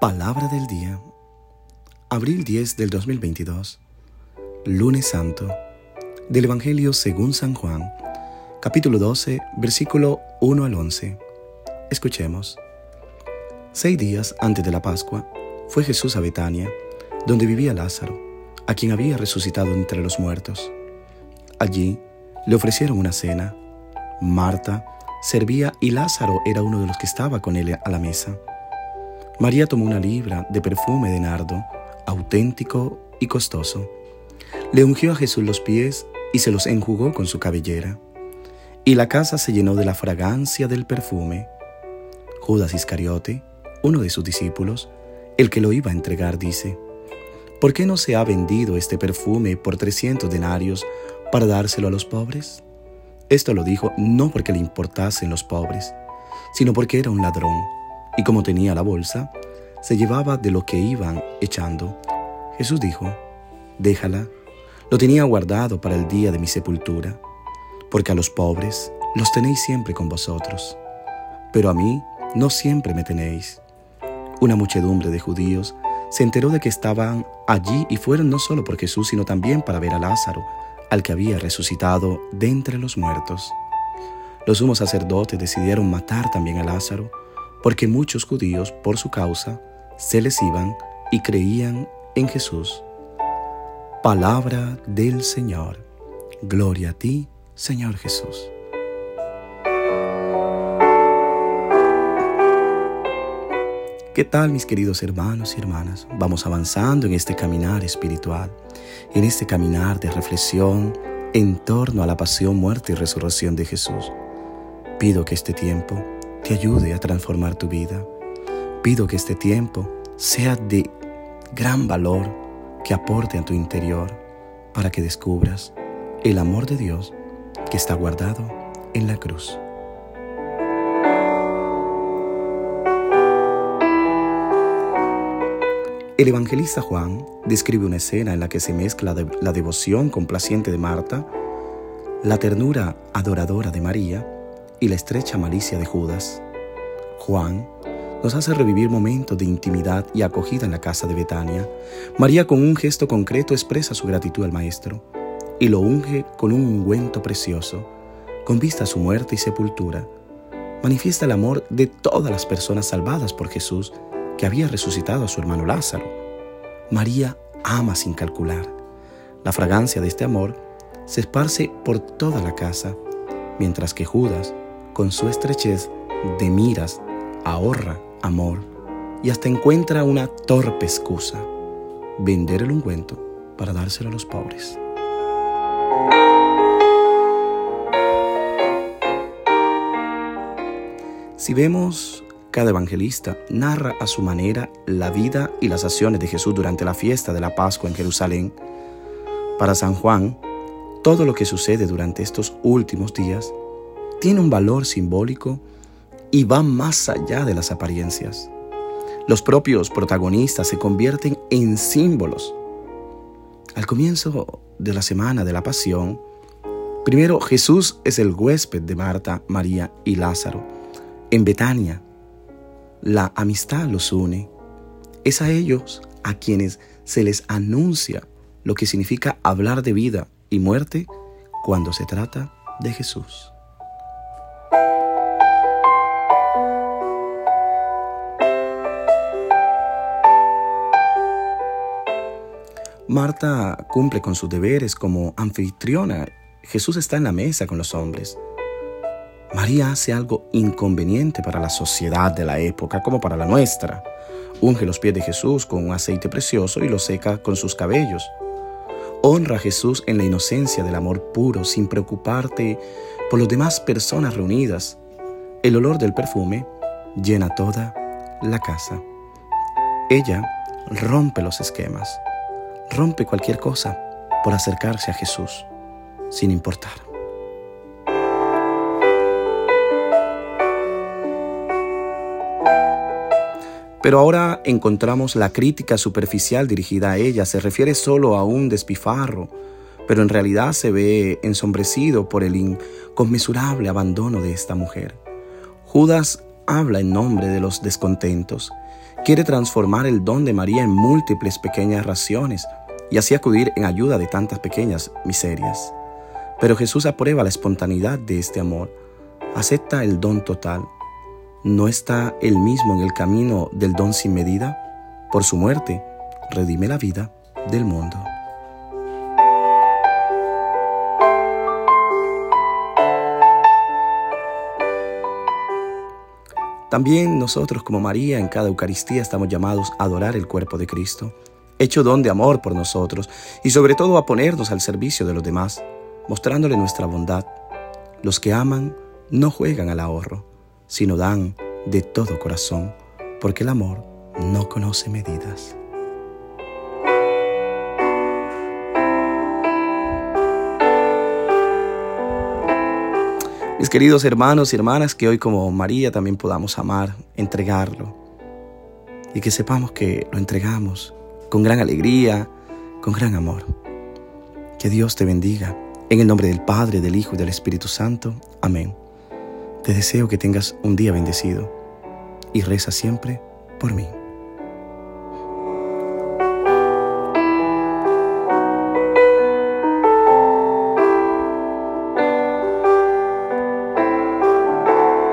Palabra del día. Abril 10 del 2022. Lunes Santo. Del Evangelio según San Juan. Capítulo 12, versículo 1 al 11. Escuchemos. Seis días antes de la Pascua, fue Jesús a Betania, donde vivía Lázaro, a quien había resucitado entre los muertos. Allí le ofrecieron una cena. Marta servía y Lázaro era uno de los que estaba con él a la mesa. María tomó una libra de perfume de nardo, auténtico y costoso. Le ungió a Jesús los pies y se los enjugó con su cabellera. Y la casa se llenó de la fragancia del perfume. Judas Iscariote, uno de sus discípulos, el que lo iba a entregar, dice, ¿por qué no se ha vendido este perfume por trescientos denarios para dárselo a los pobres? Esto lo dijo no porque le importasen los pobres, sino porque era un ladrón y como tenía la bolsa, se llevaba de lo que iban echando. Jesús dijo, déjala, lo tenía guardado para el día de mi sepultura, porque a los pobres los tenéis siempre con vosotros, pero a mí no siempre me tenéis. Una muchedumbre de judíos se enteró de que estaban allí y fueron no solo por Jesús, sino también para ver a Lázaro, al que había resucitado de entre los muertos. Los sumos sacerdotes decidieron matar también a Lázaro, porque muchos judíos por su causa se les iban y creían en Jesús. Palabra del Señor. Gloria a ti, Señor Jesús. ¿Qué tal mis queridos hermanos y hermanas? Vamos avanzando en este caminar espiritual, en este caminar de reflexión en torno a la pasión, muerte y resurrección de Jesús. Pido que este tiempo te ayude a transformar tu vida. Pido que este tiempo sea de gran valor que aporte a tu interior para que descubras el amor de Dios que está guardado en la cruz. El evangelista Juan describe una escena en la que se mezcla la devoción complaciente de Marta, la ternura adoradora de María y la estrecha malicia de Judas. Juan nos hace revivir momentos de intimidad y acogida en la casa de Betania. María con un gesto concreto expresa su gratitud al Maestro y lo unge con un ungüento precioso, con vista a su muerte y sepultura. Manifiesta el amor de todas las personas salvadas por Jesús que había resucitado a su hermano Lázaro. María ama sin calcular. La fragancia de este amor se esparce por toda la casa, mientras que Judas con su estrechez de miras, ahorra amor y hasta encuentra una torpe excusa, vender el ungüento para dárselo a los pobres. Si vemos, cada evangelista narra a su manera la vida y las acciones de Jesús durante la fiesta de la Pascua en Jerusalén. Para San Juan, todo lo que sucede durante estos últimos días tiene un valor simbólico y va más allá de las apariencias. Los propios protagonistas se convierten en símbolos. Al comienzo de la semana de la pasión, primero Jesús es el huésped de Marta, María y Lázaro. En Betania, la amistad los une. Es a ellos a quienes se les anuncia lo que significa hablar de vida y muerte cuando se trata de Jesús. Marta cumple con sus deberes como anfitriona. Jesús está en la mesa con los hombres. María hace algo inconveniente para la sociedad de la época como para la nuestra. Unge los pies de Jesús con un aceite precioso y lo seca con sus cabellos. Honra a Jesús en la inocencia del amor puro sin preocuparte por las demás personas reunidas. El olor del perfume llena toda la casa. Ella rompe los esquemas rompe cualquier cosa por acercarse a Jesús, sin importar. Pero ahora encontramos la crítica superficial dirigida a ella. Se refiere solo a un despifarro, pero en realidad se ve ensombrecido por el inconmensurable abandono de esta mujer. Judas habla en nombre de los descontentos quiere transformar el don de María en múltiples pequeñas raciones y así acudir en ayuda de tantas pequeñas miserias. Pero Jesús aprueba la espontaneidad de este amor, acepta el don total. ¿No está él mismo en el camino del don sin medida? Por su muerte, redime la vida del mundo. También nosotros como María en cada Eucaristía estamos llamados a adorar el cuerpo de Cristo, hecho don de amor por nosotros y sobre todo a ponernos al servicio de los demás, mostrándole nuestra bondad. Los que aman no juegan al ahorro, sino dan de todo corazón, porque el amor no conoce medidas. Queridos hermanos y hermanas, que hoy como María también podamos amar, entregarlo, y que sepamos que lo entregamos con gran alegría, con gran amor. Que Dios te bendiga. En el nombre del Padre, del Hijo y del Espíritu Santo. Amén. Te deseo que tengas un día bendecido y reza siempre por mí.